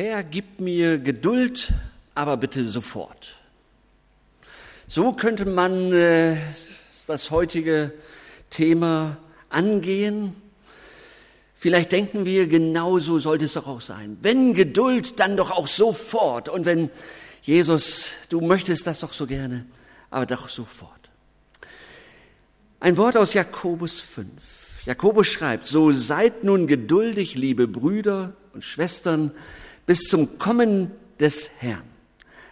Herr, gib mir Geduld, aber bitte sofort. So könnte man äh, das heutige Thema angehen. Vielleicht denken wir, genauso sollte es doch auch sein. Wenn Geduld, dann doch auch sofort. Und wenn Jesus, du möchtest das doch so gerne, aber doch sofort. Ein Wort aus Jakobus 5. Jakobus schreibt, so seid nun geduldig, liebe Brüder und Schwestern, bis zum Kommen des Herrn.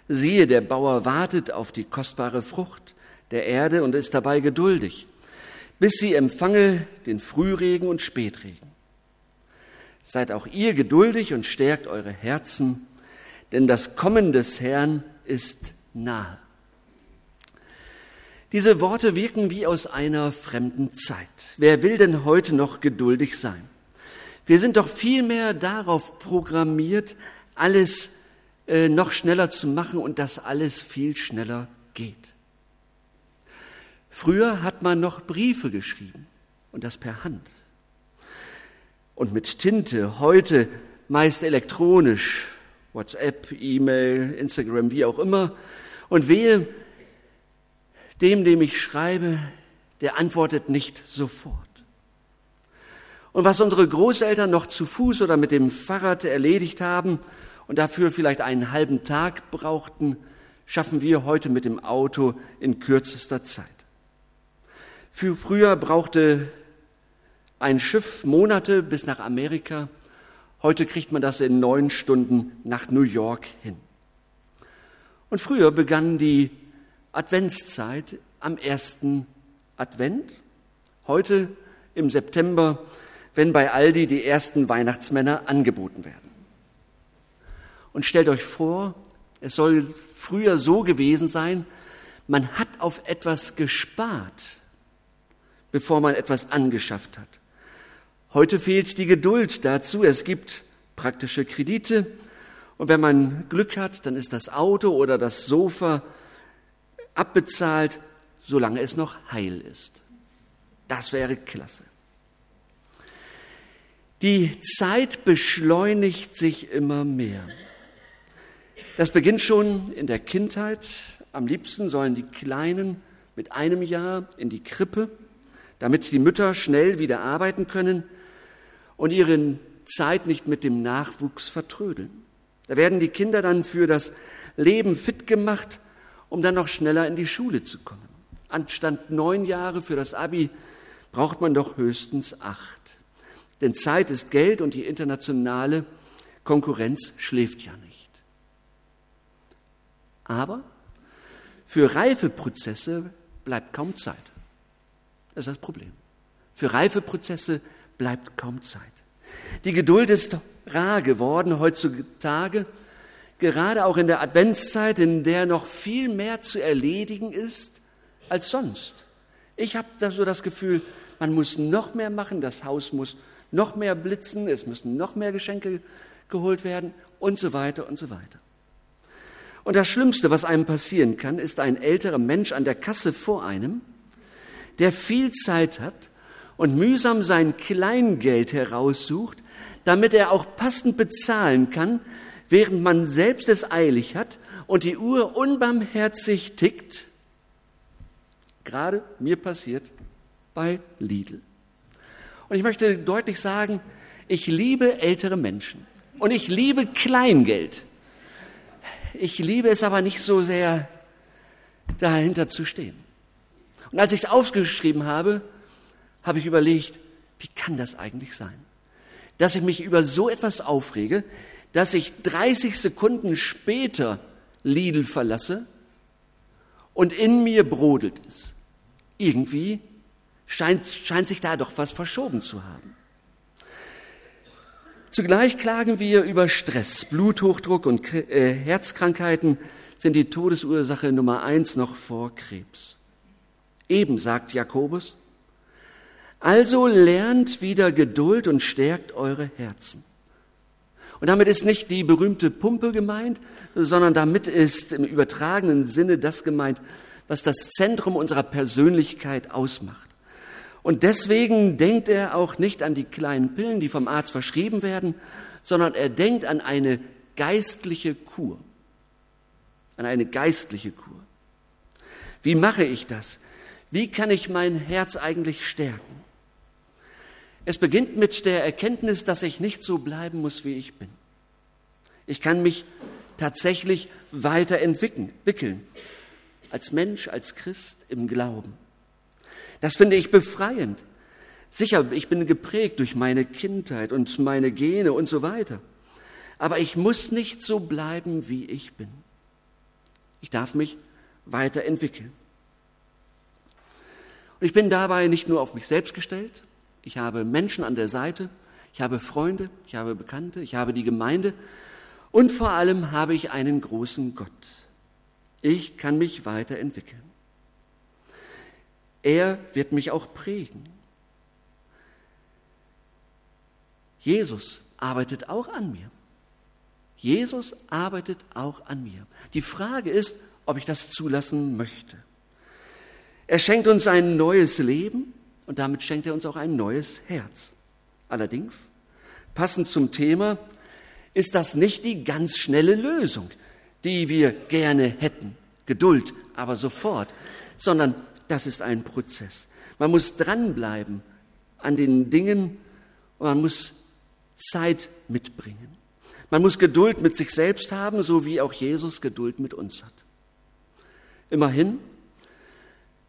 Siehe, der Bauer wartet auf die kostbare Frucht der Erde und ist dabei geduldig, bis sie empfange den Frühregen und Spätregen. Seid auch ihr geduldig und stärkt eure Herzen, denn das Kommen des Herrn ist nahe. Diese Worte wirken wie aus einer fremden Zeit. Wer will denn heute noch geduldig sein? Wir sind doch vielmehr darauf programmiert, alles äh, noch schneller zu machen und dass alles viel schneller geht. Früher hat man noch Briefe geschrieben und das per Hand und mit Tinte, heute meist elektronisch, WhatsApp, E-Mail, Instagram, wie auch immer. Und wehe, dem, dem ich schreibe, der antwortet nicht sofort. Und was unsere Großeltern noch zu Fuß oder mit dem Fahrrad erledigt haben und dafür vielleicht einen halben Tag brauchten, schaffen wir heute mit dem Auto in kürzester Zeit. Für früher brauchte ein Schiff Monate bis nach Amerika. Heute kriegt man das in neun Stunden nach New York hin. Und früher begann die Adventszeit am ersten Advent. Heute im September, wenn bei Aldi die ersten Weihnachtsmänner angeboten werden. Und stellt euch vor, es soll früher so gewesen sein, man hat auf etwas gespart, bevor man etwas angeschafft hat. Heute fehlt die Geduld dazu. Es gibt praktische Kredite. Und wenn man Glück hat, dann ist das Auto oder das Sofa abbezahlt, solange es noch heil ist. Das wäre klasse. Die Zeit beschleunigt sich immer mehr. Das beginnt schon in der Kindheit. Am liebsten sollen die Kleinen mit einem Jahr in die Krippe, damit die Mütter schnell wieder arbeiten können und ihre Zeit nicht mit dem Nachwuchs vertrödeln. Da werden die Kinder dann für das Leben fit gemacht, um dann noch schneller in die Schule zu kommen. Anstatt neun Jahre für das Abi braucht man doch höchstens acht. Denn Zeit ist Geld und die internationale Konkurrenz schläft ja nicht. Aber für Reifeprozesse bleibt kaum Zeit. Das ist das Problem. Für Reifeprozesse bleibt kaum Zeit. Die Geduld ist rar geworden heutzutage, gerade auch in der Adventszeit, in der noch viel mehr zu erledigen ist als sonst. Ich habe da so das Gefühl, man muss noch mehr machen, das Haus muss noch mehr blitzen, es müssen noch mehr Geschenke geholt werden und so weiter und so weiter. Und das Schlimmste, was einem passieren kann, ist ein älterer Mensch an der Kasse vor einem, der viel Zeit hat und mühsam sein Kleingeld heraussucht, damit er auch passend bezahlen kann, während man selbst es eilig hat und die Uhr unbarmherzig tickt. Gerade mir passiert bei Lidl. Und ich möchte deutlich sagen, ich liebe ältere Menschen und ich liebe Kleingeld. Ich liebe es aber nicht so sehr, dahinter zu stehen. Und als ich es aufgeschrieben habe, habe ich überlegt, wie kann das eigentlich sein? Dass ich mich über so etwas aufrege, dass ich 30 Sekunden später Lidl verlasse und in mir brodelt es. Irgendwie scheint, scheint sich da doch was verschoben zu haben. Zugleich klagen wir über Stress. Bluthochdruck und äh, Herzkrankheiten sind die Todesursache Nummer eins noch vor Krebs. Eben sagt Jakobus, also lernt wieder Geduld und stärkt eure Herzen. Und damit ist nicht die berühmte Pumpe gemeint, sondern damit ist im übertragenen Sinne das gemeint, was das Zentrum unserer Persönlichkeit ausmacht. Und deswegen denkt er auch nicht an die kleinen Pillen, die vom Arzt verschrieben werden, sondern er denkt an eine geistliche Kur. An eine geistliche Kur. Wie mache ich das? Wie kann ich mein Herz eigentlich stärken? Es beginnt mit der Erkenntnis, dass ich nicht so bleiben muss, wie ich bin. Ich kann mich tatsächlich weiterentwickeln. Als Mensch, als Christ im Glauben. Das finde ich befreiend. Sicher, ich bin geprägt durch meine Kindheit und meine Gene und so weiter. Aber ich muss nicht so bleiben, wie ich bin. Ich darf mich weiterentwickeln. Und ich bin dabei nicht nur auf mich selbst gestellt, ich habe Menschen an der Seite, ich habe Freunde, ich habe Bekannte, ich habe die Gemeinde und vor allem habe ich einen großen Gott. Ich kann mich weiterentwickeln. Er wird mich auch prägen. Jesus arbeitet auch an mir. Jesus arbeitet auch an mir. Die Frage ist, ob ich das zulassen möchte. Er schenkt uns ein neues Leben und damit schenkt er uns auch ein neues Herz. Allerdings, passend zum Thema, ist das nicht die ganz schnelle Lösung, die wir gerne hätten. Geduld, aber sofort, sondern das ist ein Prozess. Man muss dranbleiben an den Dingen und man muss Zeit mitbringen. Man muss Geduld mit sich selbst haben, so wie auch Jesus Geduld mit uns hat. Immerhin,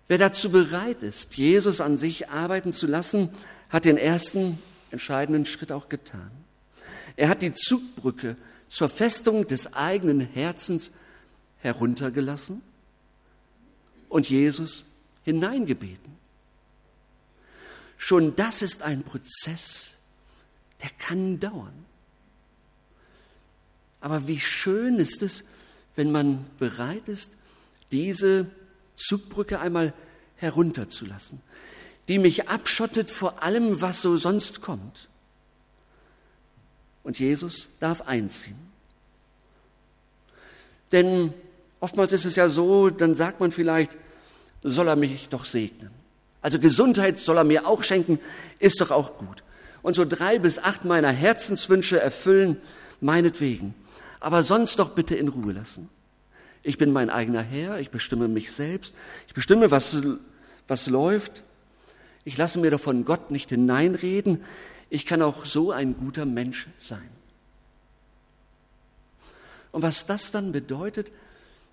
wer dazu bereit ist, Jesus an sich arbeiten zu lassen, hat den ersten entscheidenden Schritt auch getan. Er hat die Zugbrücke zur Festung des eigenen Herzens heruntergelassen und Jesus hineingebeten. Schon das ist ein Prozess, der kann dauern. Aber wie schön ist es, wenn man bereit ist, diese Zugbrücke einmal herunterzulassen, die mich abschottet vor allem, was so sonst kommt. Und Jesus darf einziehen. Denn oftmals ist es ja so, dann sagt man vielleicht, soll er mich doch segnen. Also Gesundheit soll er mir auch schenken, ist doch auch gut. Und so drei bis acht meiner Herzenswünsche erfüllen, meinetwegen. Aber sonst doch bitte in Ruhe lassen. Ich bin mein eigener Herr, ich bestimme mich selbst, ich bestimme, was, was läuft. Ich lasse mir doch von Gott nicht hineinreden. Ich kann auch so ein guter Mensch sein. Und was das dann bedeutet,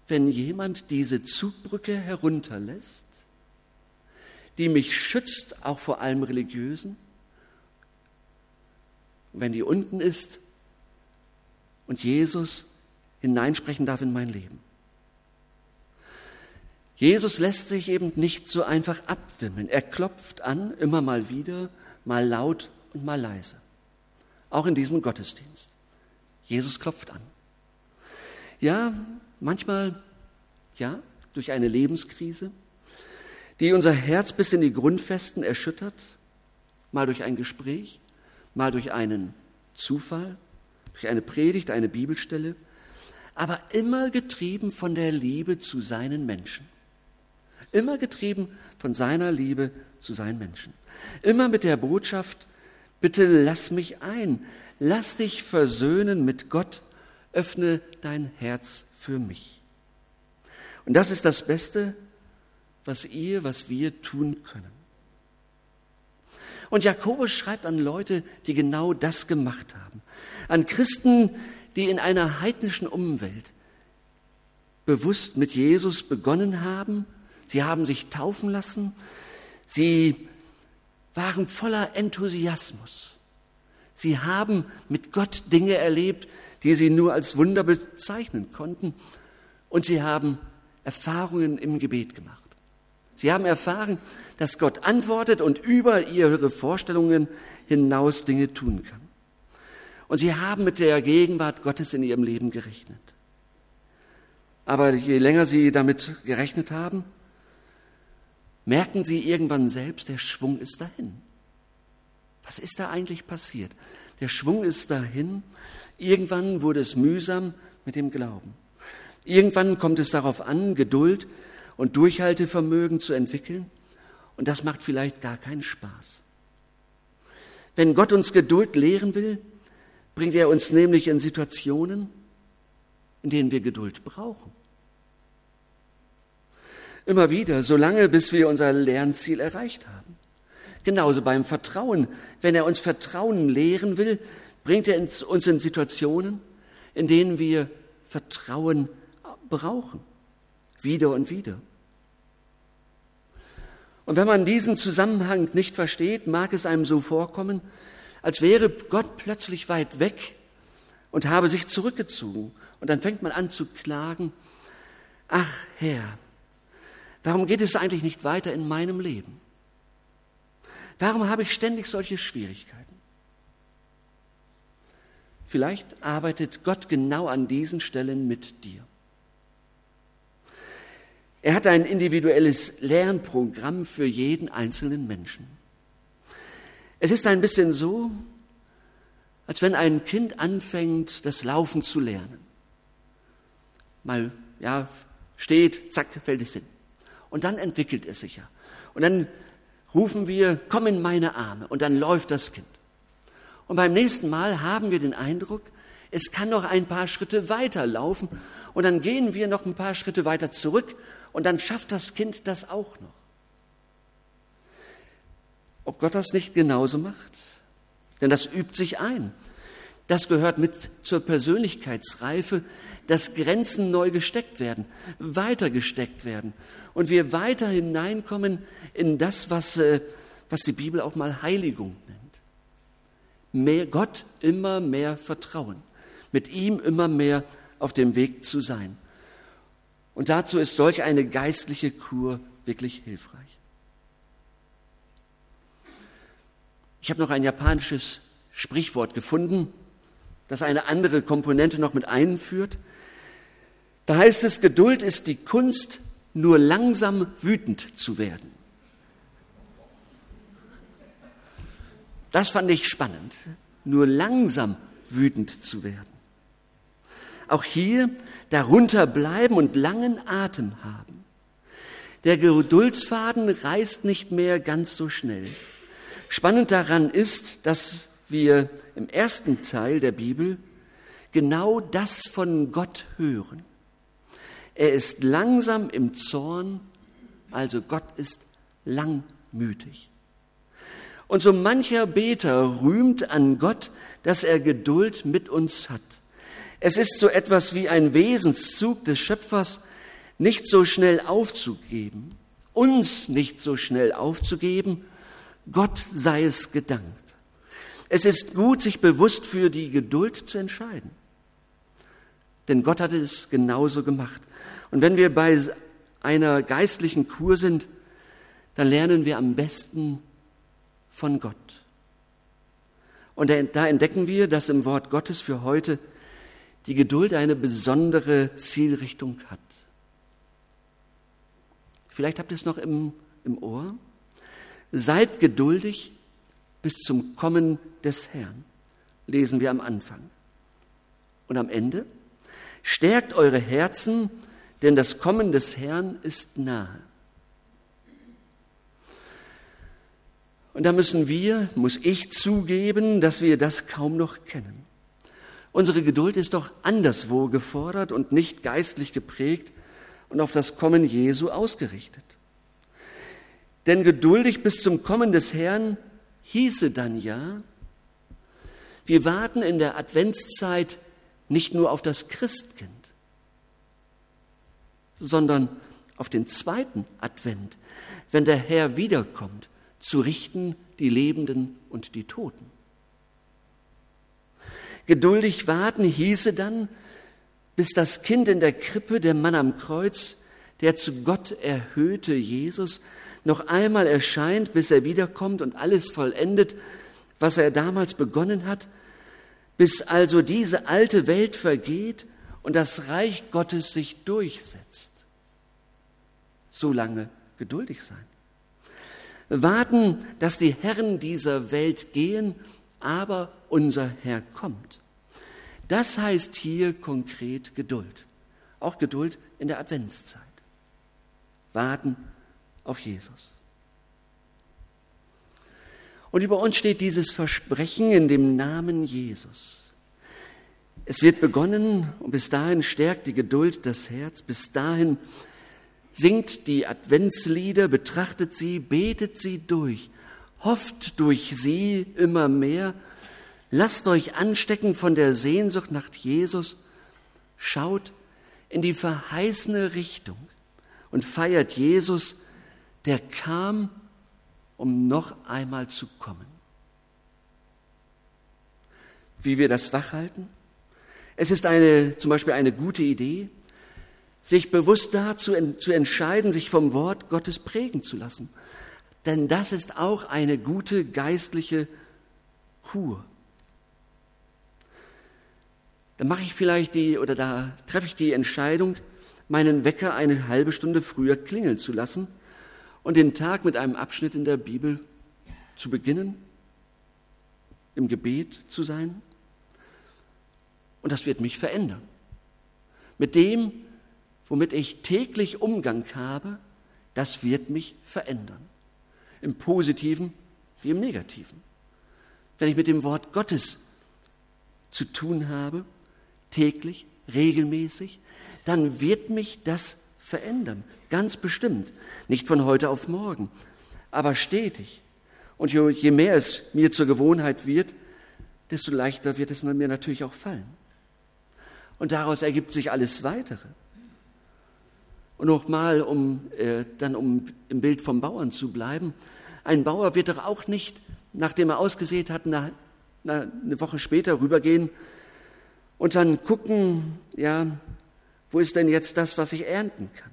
wenn jemand diese Zugbrücke herunterlässt, die mich schützt, auch vor allem religiösen, wenn die unten ist und Jesus hineinsprechen darf in mein Leben. Jesus lässt sich eben nicht so einfach abwimmeln. Er klopft an, immer mal wieder, mal laut und mal leise. Auch in diesem Gottesdienst. Jesus klopft an. Ja, manchmal, ja, durch eine Lebenskrise, die unser Herz bis in die Grundfesten erschüttert, mal durch ein Gespräch, mal durch einen Zufall, durch eine Predigt, eine Bibelstelle, aber immer getrieben von der Liebe zu seinen Menschen. Immer getrieben von seiner Liebe zu seinen Menschen. Immer mit der Botschaft, bitte lass mich ein, lass dich versöhnen mit Gott, öffne dein Herz für mich. Und das ist das Beste, was ihr, was wir tun können. Und Jakobus schreibt an Leute, die genau das gemacht haben. An Christen, die in einer heidnischen Umwelt bewusst mit Jesus begonnen haben. Sie haben sich taufen lassen. Sie waren voller Enthusiasmus. Sie haben mit Gott Dinge erlebt, die sie nur als Wunder bezeichnen konnten. Und sie haben Erfahrungen im Gebet gemacht. Sie haben erfahren, dass Gott antwortet und über ihre Vorstellungen hinaus Dinge tun kann. Und sie haben mit der Gegenwart Gottes in ihrem Leben gerechnet. Aber je länger sie damit gerechnet haben, merken sie irgendwann selbst, der Schwung ist dahin. Was ist da eigentlich passiert? Der Schwung ist dahin. Irgendwann wurde es mühsam mit dem Glauben. Irgendwann kommt es darauf an, Geduld und Durchhaltevermögen zu entwickeln. Und das macht vielleicht gar keinen Spaß. Wenn Gott uns Geduld lehren will, bringt er uns nämlich in Situationen, in denen wir Geduld brauchen. Immer wieder, solange bis wir unser Lernziel erreicht haben. Genauso beim Vertrauen. Wenn er uns Vertrauen lehren will, bringt er uns in Situationen, in denen wir Vertrauen brauchen. Wieder und wieder. Und wenn man diesen Zusammenhang nicht versteht, mag es einem so vorkommen, als wäre Gott plötzlich weit weg und habe sich zurückgezogen. Und dann fängt man an zu klagen, ach Herr, warum geht es eigentlich nicht weiter in meinem Leben? Warum habe ich ständig solche Schwierigkeiten? Vielleicht arbeitet Gott genau an diesen Stellen mit dir. Er hat ein individuelles Lernprogramm für jeden einzelnen Menschen. Es ist ein bisschen so, als wenn ein Kind anfängt, das Laufen zu lernen. Mal, ja, steht, zack, fällt es hin. Und dann entwickelt es sich ja. Und dann rufen wir, komm in meine Arme. Und dann läuft das Kind. Und beim nächsten Mal haben wir den Eindruck, es kann noch ein paar Schritte weiter laufen. Und dann gehen wir noch ein paar Schritte weiter zurück. Und dann schafft das Kind das auch noch. Ob Gott das nicht genauso macht? Denn das übt sich ein. Das gehört mit zur Persönlichkeitsreife, dass Grenzen neu gesteckt werden, weiter gesteckt werden und wir weiter hineinkommen in das, was, äh, was die Bibel auch mal Heiligung nennt. Mehr Gott immer mehr vertrauen, mit ihm immer mehr auf dem Weg zu sein. Und dazu ist solch eine geistliche Kur wirklich hilfreich. Ich habe noch ein japanisches Sprichwort gefunden, das eine andere Komponente noch mit einführt. Da heißt es, Geduld ist die Kunst, nur langsam wütend zu werden. Das fand ich spannend, nur langsam wütend zu werden. Auch hier darunter bleiben und langen Atem haben. Der Geduldsfaden reißt nicht mehr ganz so schnell. Spannend daran ist, dass wir im ersten Teil der Bibel genau das von Gott hören. Er ist langsam im Zorn, also Gott ist langmütig. Und so mancher Beter rühmt an Gott, dass er Geduld mit uns hat. Es ist so etwas wie ein Wesenszug des Schöpfers, nicht so schnell aufzugeben, uns nicht so schnell aufzugeben Gott sei es gedankt. Es ist gut, sich bewusst für die Geduld zu entscheiden. Denn Gott hatte es genauso gemacht. Und wenn wir bei einer geistlichen Kur sind, dann lernen wir am besten von Gott. Und da entdecken wir, dass im Wort Gottes für heute die Geduld eine besondere Zielrichtung hat. Vielleicht habt ihr es noch im, im Ohr. Seid geduldig bis zum Kommen des Herrn, lesen wir am Anfang. Und am Ende, stärkt eure Herzen, denn das Kommen des Herrn ist nahe. Und da müssen wir, muss ich zugeben, dass wir das kaum noch kennen. Unsere Geduld ist doch anderswo gefordert und nicht geistlich geprägt und auf das Kommen Jesu ausgerichtet. Denn geduldig bis zum Kommen des Herrn hieße dann ja, wir warten in der Adventszeit nicht nur auf das Christkind, sondern auf den zweiten Advent, wenn der Herr wiederkommt, zu richten die Lebenden und die Toten. Geduldig warten hieße dann, bis das Kind in der Krippe, der Mann am Kreuz, der zu Gott erhöhte Jesus, noch einmal erscheint, bis er wiederkommt und alles vollendet, was er damals begonnen hat, bis also diese alte Welt vergeht und das Reich Gottes sich durchsetzt. So lange geduldig sein. Warten, dass die Herren dieser Welt gehen, aber unser Herr kommt. Das heißt hier konkret Geduld. Auch Geduld in der Adventszeit. Warten auf Jesus. Und über uns steht dieses Versprechen in dem Namen Jesus. Es wird begonnen und bis dahin stärkt die Geduld das Herz, bis dahin singt die Adventslieder, betrachtet sie, betet sie durch, hofft durch sie immer mehr, lasst euch anstecken von der Sehnsucht nach Jesus, schaut in die verheißene Richtung und feiert Jesus, der kam, um noch einmal zu kommen. Wie wir das wachhalten? Es ist eine, zum Beispiel eine gute Idee, sich bewusst dazu zu entscheiden, sich vom Wort Gottes prägen zu lassen. Denn das ist auch eine gute geistliche Kur. Da mache ich vielleicht die, oder da treffe ich die Entscheidung, meinen Wecker eine halbe Stunde früher klingeln zu lassen und den Tag mit einem Abschnitt in der Bibel zu beginnen, im Gebet zu sein. Und das wird mich verändern. Mit dem, womit ich täglich Umgang habe, das wird mich verändern. Im positiven wie im negativen. Wenn ich mit dem Wort Gottes zu tun habe, täglich, regelmäßig, dann wird mich das verändern. Ganz bestimmt. Nicht von heute auf morgen, aber stetig. Und je mehr es mir zur Gewohnheit wird, desto leichter wird es mir natürlich auch fallen. Und daraus ergibt sich alles Weitere. Und nochmal, um äh, dann um im Bild vom Bauern zu bleiben, ein Bauer wird doch auch nicht, nachdem er ausgesät hat, na, eine Woche später rübergehen und dann gucken, ja, wo ist denn jetzt das, was ich ernten kann?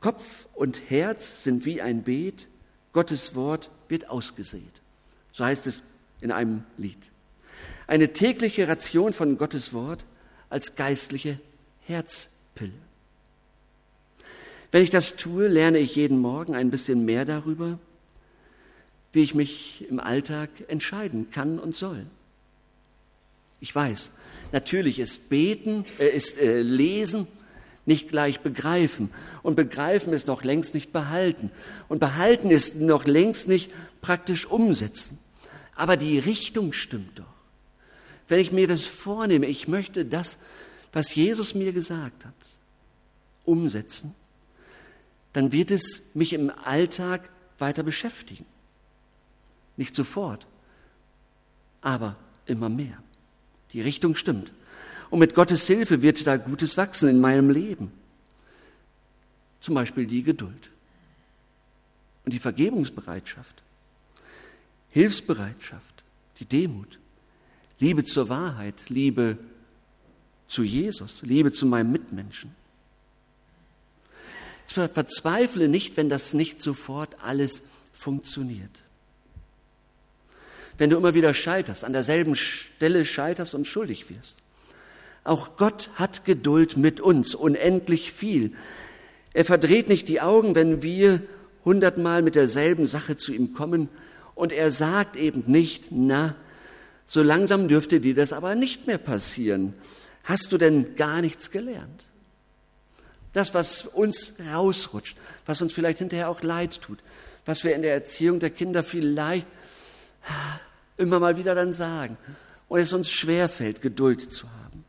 Kopf und Herz sind wie ein Beet, Gottes Wort wird ausgesät. So heißt es in einem Lied. Eine tägliche Ration von Gottes Wort als geistliche Herzpille. Wenn ich das tue, lerne ich jeden Morgen ein bisschen mehr darüber, wie ich mich im Alltag entscheiden kann und soll. Ich weiß, natürlich ist Beten, äh, ist äh, Lesen nicht gleich begreifen. Und begreifen ist noch längst nicht behalten. Und behalten ist noch längst nicht praktisch umsetzen. Aber die Richtung stimmt doch. Wenn ich mir das vornehme, ich möchte das, was Jesus mir gesagt hat, umsetzen, dann wird es mich im Alltag weiter beschäftigen. Nicht sofort, aber immer mehr. Die Richtung stimmt. Und mit Gottes Hilfe wird da Gutes wachsen in meinem Leben. Zum Beispiel die Geduld und die Vergebungsbereitschaft, Hilfsbereitschaft, die Demut, Liebe zur Wahrheit, Liebe zu Jesus, Liebe zu meinem Mitmenschen. Verzweifle nicht, wenn das nicht sofort alles funktioniert. Wenn du immer wieder scheiterst, an derselben Stelle scheiterst und schuldig wirst. Auch Gott hat Geduld mit uns, unendlich viel. Er verdreht nicht die Augen, wenn wir hundertmal mit derselben Sache zu ihm kommen und er sagt eben nicht, na, so langsam dürfte dir das aber nicht mehr passieren. Hast du denn gar nichts gelernt? Das, was uns rausrutscht, was uns vielleicht hinterher auch leid tut, was wir in der Erziehung der Kinder vielleicht immer mal wieder dann sagen und es uns schwerfällt, Geduld zu haben.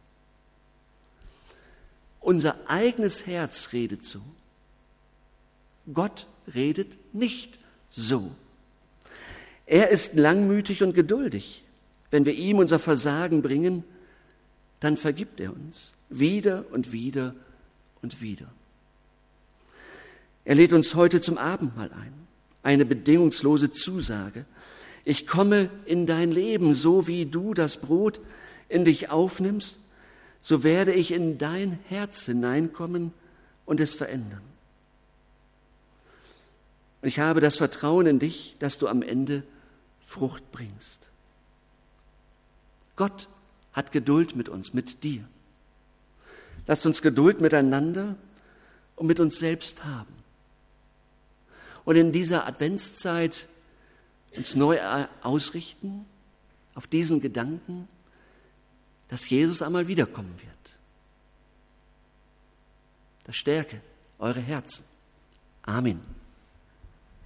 Unser eigenes Herz redet so. Gott redet nicht so. Er ist langmütig und geduldig. Wenn wir ihm unser Versagen bringen, dann vergibt er uns wieder und wieder und wieder. Er lädt uns heute zum Abendmahl ein, eine bedingungslose Zusage. Ich komme in dein Leben, so wie du das Brot in dich aufnimmst so werde ich in dein Herz hineinkommen und es verändern. Und ich habe das Vertrauen in dich, dass du am Ende Frucht bringst. Gott hat Geduld mit uns, mit dir. Lasst uns Geduld miteinander und mit uns selbst haben. Und in dieser Adventszeit uns neu ausrichten auf diesen Gedanken, dass Jesus einmal wiederkommen wird. Das stärke eure Herzen. Amen.